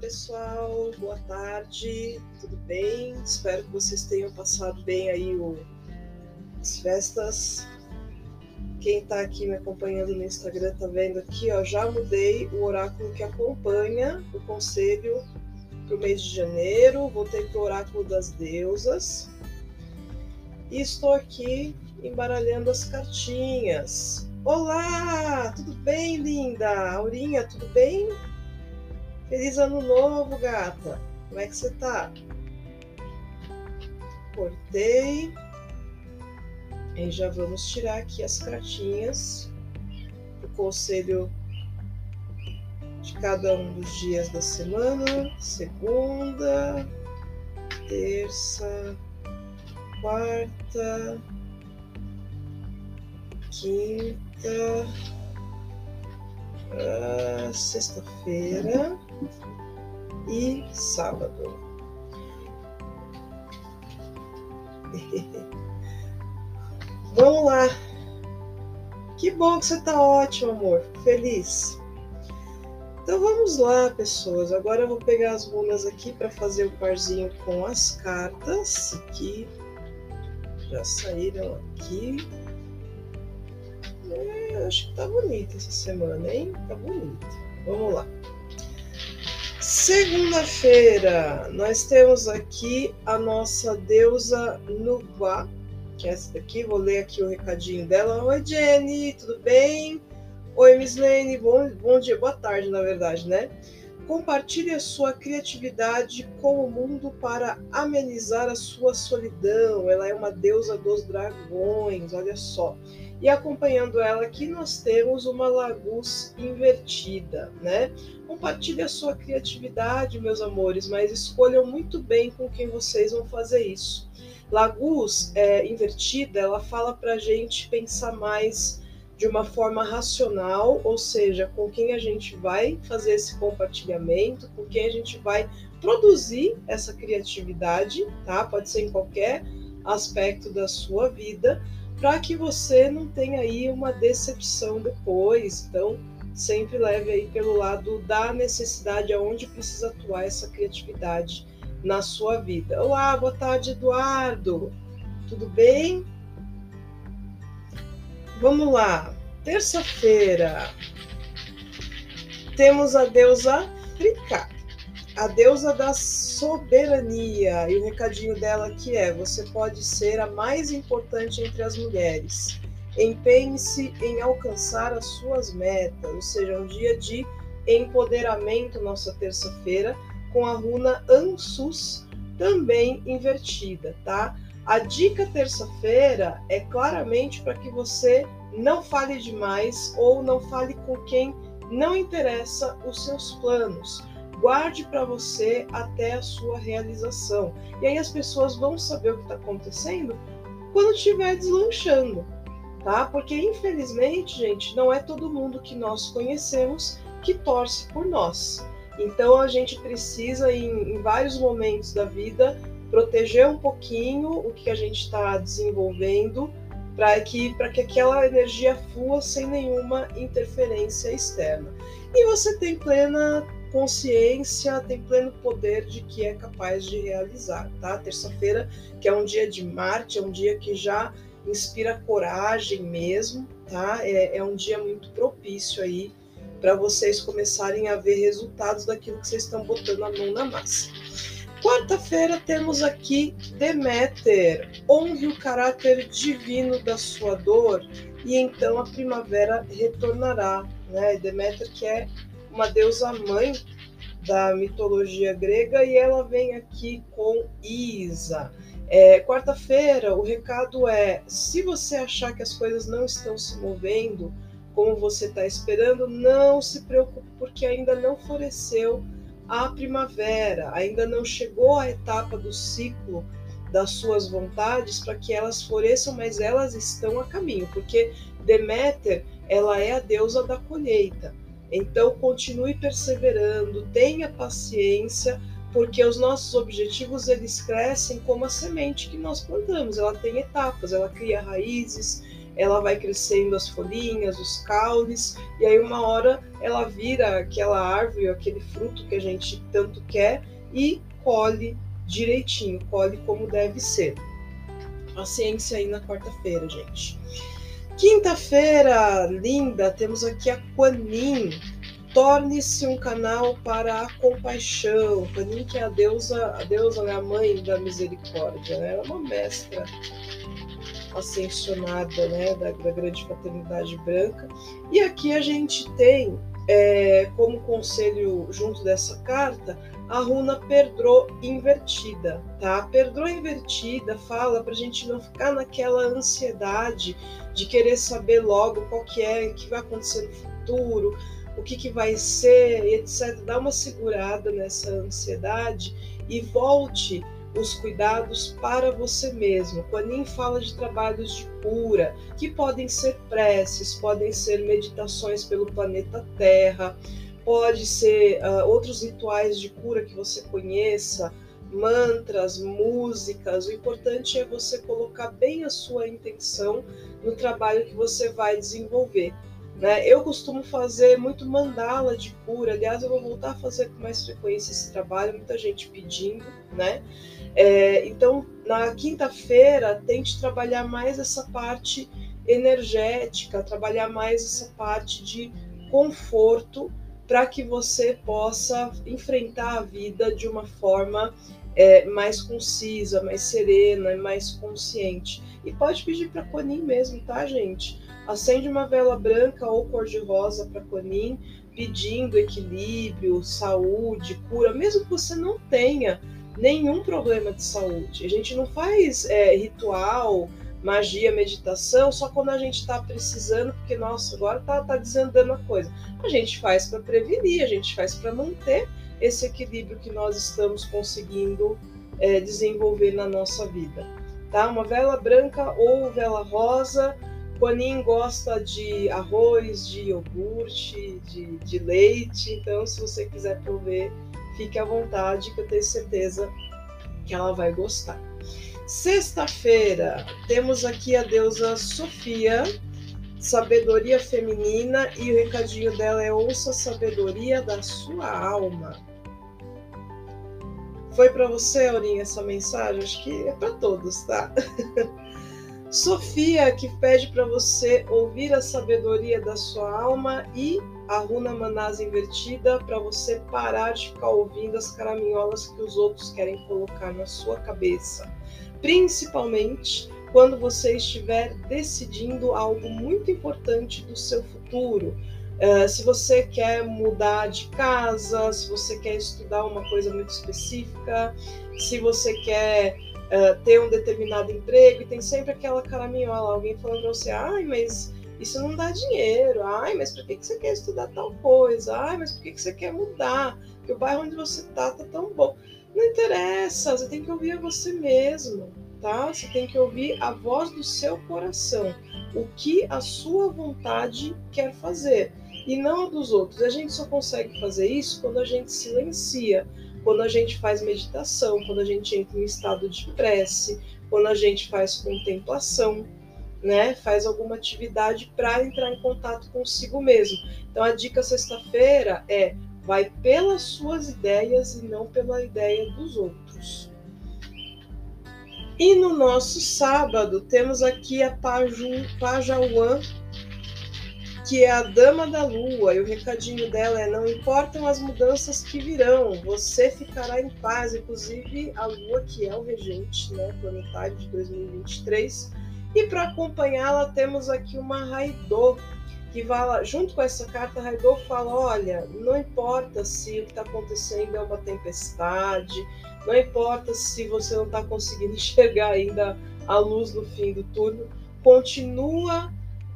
pessoal, boa tarde, tudo bem? Espero que vocês tenham passado bem aí o, as festas. Quem está aqui me acompanhando no Instagram tá vendo aqui, ó, já mudei o oráculo que acompanha o conselho para o mês de janeiro, voltei para o oráculo das deusas e estou aqui embaralhando as cartinhas. Olá, tudo bem, linda? Aurinha, tudo bem? Feliz ano novo, gata. Como é que você tá? Cortei. E já vamos tirar aqui as cartinhas do conselho de cada um dos dias da semana. Segunda, terça, quarta, quinta, uh, sexta-feira e sábado. Vamos lá. Que bom que você tá ótimo, amor. Feliz. Então vamos lá, pessoas. Agora eu vou pegar as runas aqui para fazer o parzinho com as cartas que já saíram aqui. É, acho que tá bonita essa semana, hein? Tá bonita. Vamos lá. Segunda-feira, nós temos aqui a nossa deusa Nubá, que é essa daqui. Vou ler aqui o recadinho dela. Oi, Jenny, tudo bem? Oi, Miss Lane, bom, bom dia, boa tarde, na verdade, né? Compartilhe a sua criatividade com o mundo para amenizar a sua solidão. Ela é uma deusa dos dragões, olha só. E acompanhando ela aqui nós temos uma laguz invertida, né? Compartilhe a sua criatividade, meus amores, mas escolham muito bem com quem vocês vão fazer isso. Laguz é, invertida, ela fala para a gente pensar mais de uma forma racional, ou seja, com quem a gente vai fazer esse compartilhamento, com quem a gente vai produzir essa criatividade, tá? Pode ser em qualquer aspecto da sua vida, para que você não tenha aí uma decepção depois. Então, sempre leve aí pelo lado da necessidade aonde precisa atuar essa criatividade na sua vida. Olá, boa tarde, Eduardo. Tudo bem? Vamos lá. Terça-feira temos a deusa Fricá a deusa da soberania. E o recadinho dela que é: você pode ser a mais importante entre as mulheres. Empenhe-se em alcançar as suas metas, ou seja, um dia de empoderamento, nossa terça-feira, com a runa Ansus também invertida, tá? A dica terça-feira é claramente para que você não fale demais ou não fale com quem não interessa os seus planos guarde para você até a sua realização. E aí as pessoas vão saber o que está acontecendo quando estiver deslanchando, tá? Porque infelizmente, gente, não é todo mundo que nós conhecemos que torce por nós. Então a gente precisa, em, em vários momentos da vida, proteger um pouquinho o que a gente está desenvolvendo para que, que aquela energia flua sem nenhuma interferência externa. E você tem plena consciência, tem pleno poder de que é capaz de realizar, tá? Terça-feira, que é um dia de Marte, é um dia que já inspira coragem mesmo, tá? É, é um dia muito propício aí para vocês começarem a ver resultados daquilo que vocês estão botando a mão na massa. Quarta-feira temos aqui Deméter, honre o caráter divino da sua dor e então a primavera retornará, né? Deméter que é uma deusa mãe da mitologia grega e ela vem aqui com Isa. É, Quarta-feira, o recado é: se você achar que as coisas não estão se movendo como você está esperando, não se preocupe, porque ainda não floresceu a primavera, ainda não chegou a etapa do ciclo das suas vontades para que elas floresçam, mas elas estão a caminho, porque Deméter ela é a deusa da colheita. Então, continue perseverando, tenha paciência, porque os nossos objetivos eles crescem como a semente que nós plantamos. Ela tem etapas, ela cria raízes ela vai crescendo as folhinhas, os caules, e aí uma hora ela vira aquela árvore, aquele fruto que a gente tanto quer e colhe direitinho, colhe como deve ser. Paciência aí na quarta-feira, gente. Quinta-feira, linda, temos aqui a Quanin. Torne-se um canal para a compaixão. Quanin, que é a deusa, a deusa, né, a mãe da misericórdia, né? Ela é uma mestra ascensionada, né, da, da grande fraternidade branca. E aqui a gente tem é, como conselho junto dessa carta a runa Perdro invertida, tá? Perdro invertida fala para a gente não ficar naquela ansiedade de querer saber logo qual que é, o que vai acontecer no futuro, o que, que vai ser, etc. Dá uma segurada nessa ansiedade e volte os cuidados para você mesmo. Quanin fala de trabalhos de cura, que podem ser preces, podem ser meditações pelo planeta Terra, pode ser uh, outros rituais de cura que você conheça, mantras, músicas. O importante é você colocar bem a sua intenção no trabalho que você vai desenvolver. Né? Eu costumo fazer muito mandala de cura, aliás, eu vou voltar a fazer com mais frequência esse trabalho, muita gente pedindo, né? É, então, na quinta-feira, tente trabalhar mais essa parte energética, trabalhar mais essa parte de conforto para que você possa enfrentar a vida de uma forma é, mais concisa, mais serena, mais consciente. E pode pedir para Conin mesmo, tá, gente? Acende uma vela branca ou cor-de-rosa para Conin, pedindo equilíbrio, saúde, cura, mesmo que você não tenha nenhum problema de saúde. A gente não faz é, ritual, magia, meditação só quando a gente está precisando, porque, nossa, agora tá, tá desandando a coisa. A gente faz para prevenir, a gente faz para manter esse equilíbrio que nós estamos conseguindo é, desenvolver na nossa vida. Tá? Uma vela branca ou vela rosa. Quanin gosta de arroz, de iogurte, de, de leite, então se você quiser prover fique à vontade, que eu tenho certeza que ela vai gostar. Sexta-feira, temos aqui a deusa Sofia, sabedoria feminina, e o recadinho dela é ouça a sabedoria da sua alma. Foi para você, Aurinha, essa mensagem? Acho que é para todos, tá? Sofia, que pede para você ouvir a sabedoria da sua alma e a runa manasa invertida para você parar de ficar ouvindo as caraminholas que os outros querem colocar na sua cabeça. Principalmente quando você estiver decidindo algo muito importante do seu futuro. Uh, se você quer mudar de casa, se você quer estudar uma coisa muito específica, se você quer uh, ter um determinado emprego, e tem sempre aquela caraminhola, alguém falando para você, ai, mas isso não dá dinheiro. Ai, mas por que, que você quer estudar tal coisa? Ai, mas por que, que você quer mudar? Porque o bairro onde você tá tá tão bom. Não interessa, você tem que ouvir a você mesmo, tá? Você tem que ouvir a voz do seu coração, o que a sua vontade quer fazer e não a dos outros. A gente só consegue fazer isso quando a gente silencia, quando a gente faz meditação, quando a gente entra em estado de prece, quando a gente faz contemplação né, faz alguma atividade para entrar em contato consigo mesmo. Então a dica sexta-feira é vai pelas suas ideias e não pela ideia dos outros. E no nosso sábado temos aqui a Paju, Pajauã, que é a dama da lua, e o recadinho dela é: não importam as mudanças que virão, você ficará em paz. Inclusive, a lua, que é o regente né, planetário de 2023, e para acompanhá-la, temos aqui uma Raidô, que vai junto com essa carta, a Raidô fala: olha, não importa se o que está acontecendo é uma tempestade, não importa se você não está conseguindo enxergar ainda a luz no fim do túnel, continua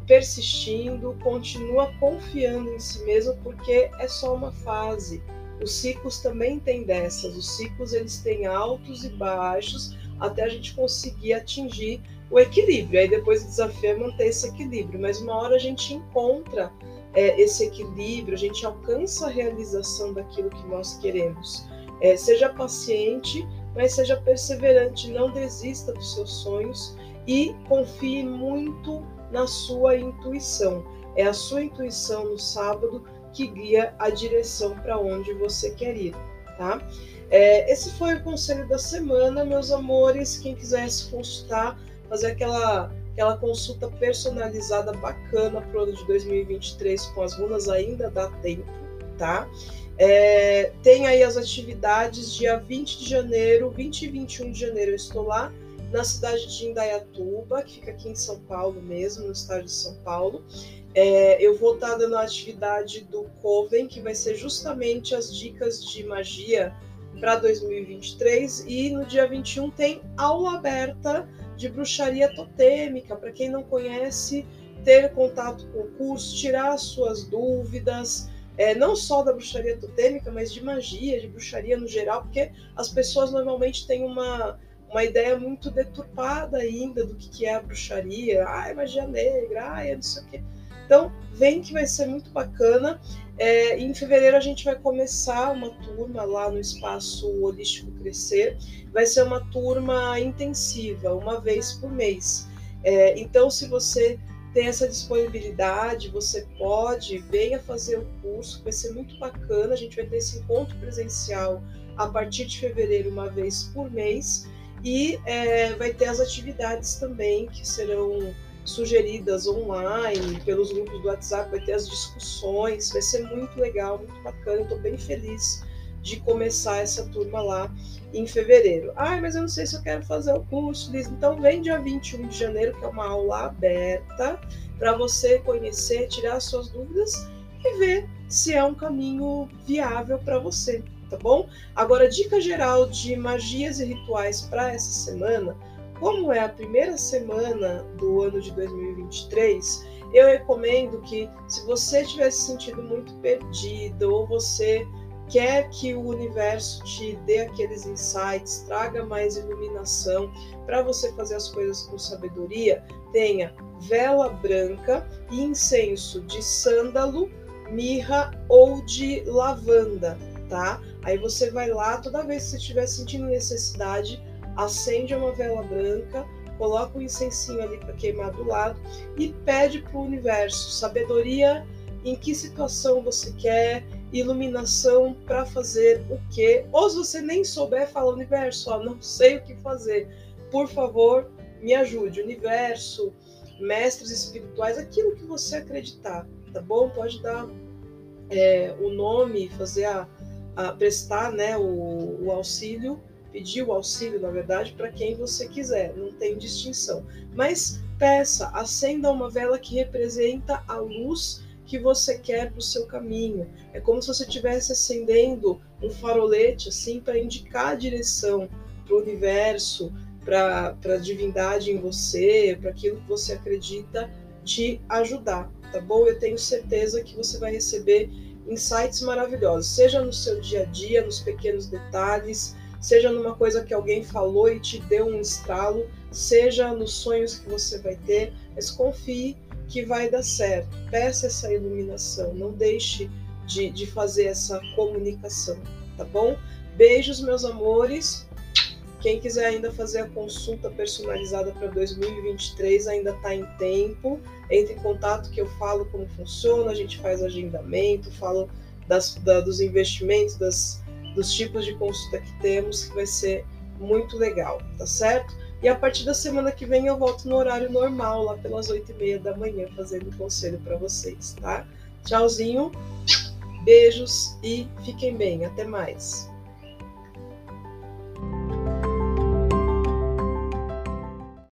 persistindo, continua confiando em si mesmo, porque é só uma fase. Os ciclos também têm dessas, os ciclos eles têm altos e baixos até a gente conseguir atingir o equilíbrio. Aí depois o desafio é manter esse equilíbrio, mas uma hora a gente encontra é, esse equilíbrio, a gente alcança a realização daquilo que nós queremos. É, seja paciente, mas seja perseverante, não desista dos seus sonhos e confie muito na sua intuição. É a sua intuição no sábado que guia a direção para onde você quer ir, tá? É, esse foi o conselho da semana, meus amores. Quem quisesse consultar, fazer aquela, aquela consulta personalizada bacana para o ano de 2023 com as runas, ainda dá tempo, tá? É, tem aí as atividades dia 20 de janeiro, 20 e 21 de janeiro eu estou lá na cidade de Indaiatuba, que fica aqui em São Paulo mesmo, no estado de São Paulo. É, eu vou estar dando a atividade do Coven, que vai ser justamente as dicas de magia para 2023. E no dia 21 tem aula aberta de bruxaria totêmica. Para quem não conhece, ter contato com o curso, tirar suas dúvidas. É, não só da bruxaria totêmica, mas de magia, de bruxaria no geral, porque as pessoas normalmente têm uma, uma ideia muito deturpada ainda do que, que é a bruxaria. Ah, é magia negra, ah, é não sei o quê. Então, vem que vai ser muito bacana. É, em fevereiro a gente vai começar uma turma lá no Espaço Holístico Crescer. Vai ser uma turma intensiva, uma vez por mês. É, então, se você tem essa disponibilidade, você pode, venha fazer o curso, vai ser muito bacana. A gente vai ter esse encontro presencial a partir de fevereiro, uma vez por mês. E é, vai ter as atividades também que serão sugeridas online, pelos grupos do WhatsApp, vai ter as discussões, vai ser muito legal, muito bacana. Estou bem feliz de começar essa turma lá em fevereiro. Ah, mas eu não sei se eu quero fazer o curso, Liz. Então vem dia 21 de janeiro, que é uma aula aberta, para você conhecer, tirar suas dúvidas e ver se é um caminho viável para você, tá bom? Agora, dica geral de magias e rituais para essa semana como é a primeira semana do ano de 2023, eu recomendo que, se você estiver se sentindo muito perdido ou você quer que o universo te dê aqueles insights, traga mais iluminação para você fazer as coisas com sabedoria, tenha vela branca e incenso de sândalo, mirra ou de lavanda, tá? Aí você vai lá, toda vez que você estiver sentindo necessidade, acende uma vela branca, coloca um incensinho ali para queimar do lado e pede para o universo sabedoria em que situação você quer, iluminação para fazer o quê. Ou se você nem souber, fala universo, ó, não sei o que fazer. Por favor, me ajude. Universo, mestres espirituais, aquilo que você acreditar, tá bom? Pode dar é, o nome, fazer a, a prestar né, o, o auxílio pedir o auxílio, na verdade, para quem você quiser, não tem distinção. Mas peça, acenda uma vela que representa a luz que você quer para o seu caminho. É como se você estivesse acendendo um farolete assim para indicar a direção para o universo, para a divindade em você, para aquilo que você acredita te ajudar, tá bom? Eu tenho certeza que você vai receber insights maravilhosos, seja no seu dia a dia, nos pequenos detalhes, seja numa coisa que alguém falou e te deu um estralo, seja nos sonhos que você vai ter, mas confie que vai dar certo. Peça essa iluminação, não deixe de, de fazer essa comunicação, tá bom? Beijos, meus amores. Quem quiser ainda fazer a consulta personalizada para 2023 ainda está em tempo. Entre em contato que eu falo como funciona, a gente faz agendamento, falo das, da, dos investimentos, das, dos tipos de consulta que temos, que vai ser muito legal, tá certo? E a partir da semana que vem eu volto no horário normal, lá pelas oito e meia da manhã, fazendo conselho para vocês, tá? Tchauzinho, beijos e fiquem bem. Até mais.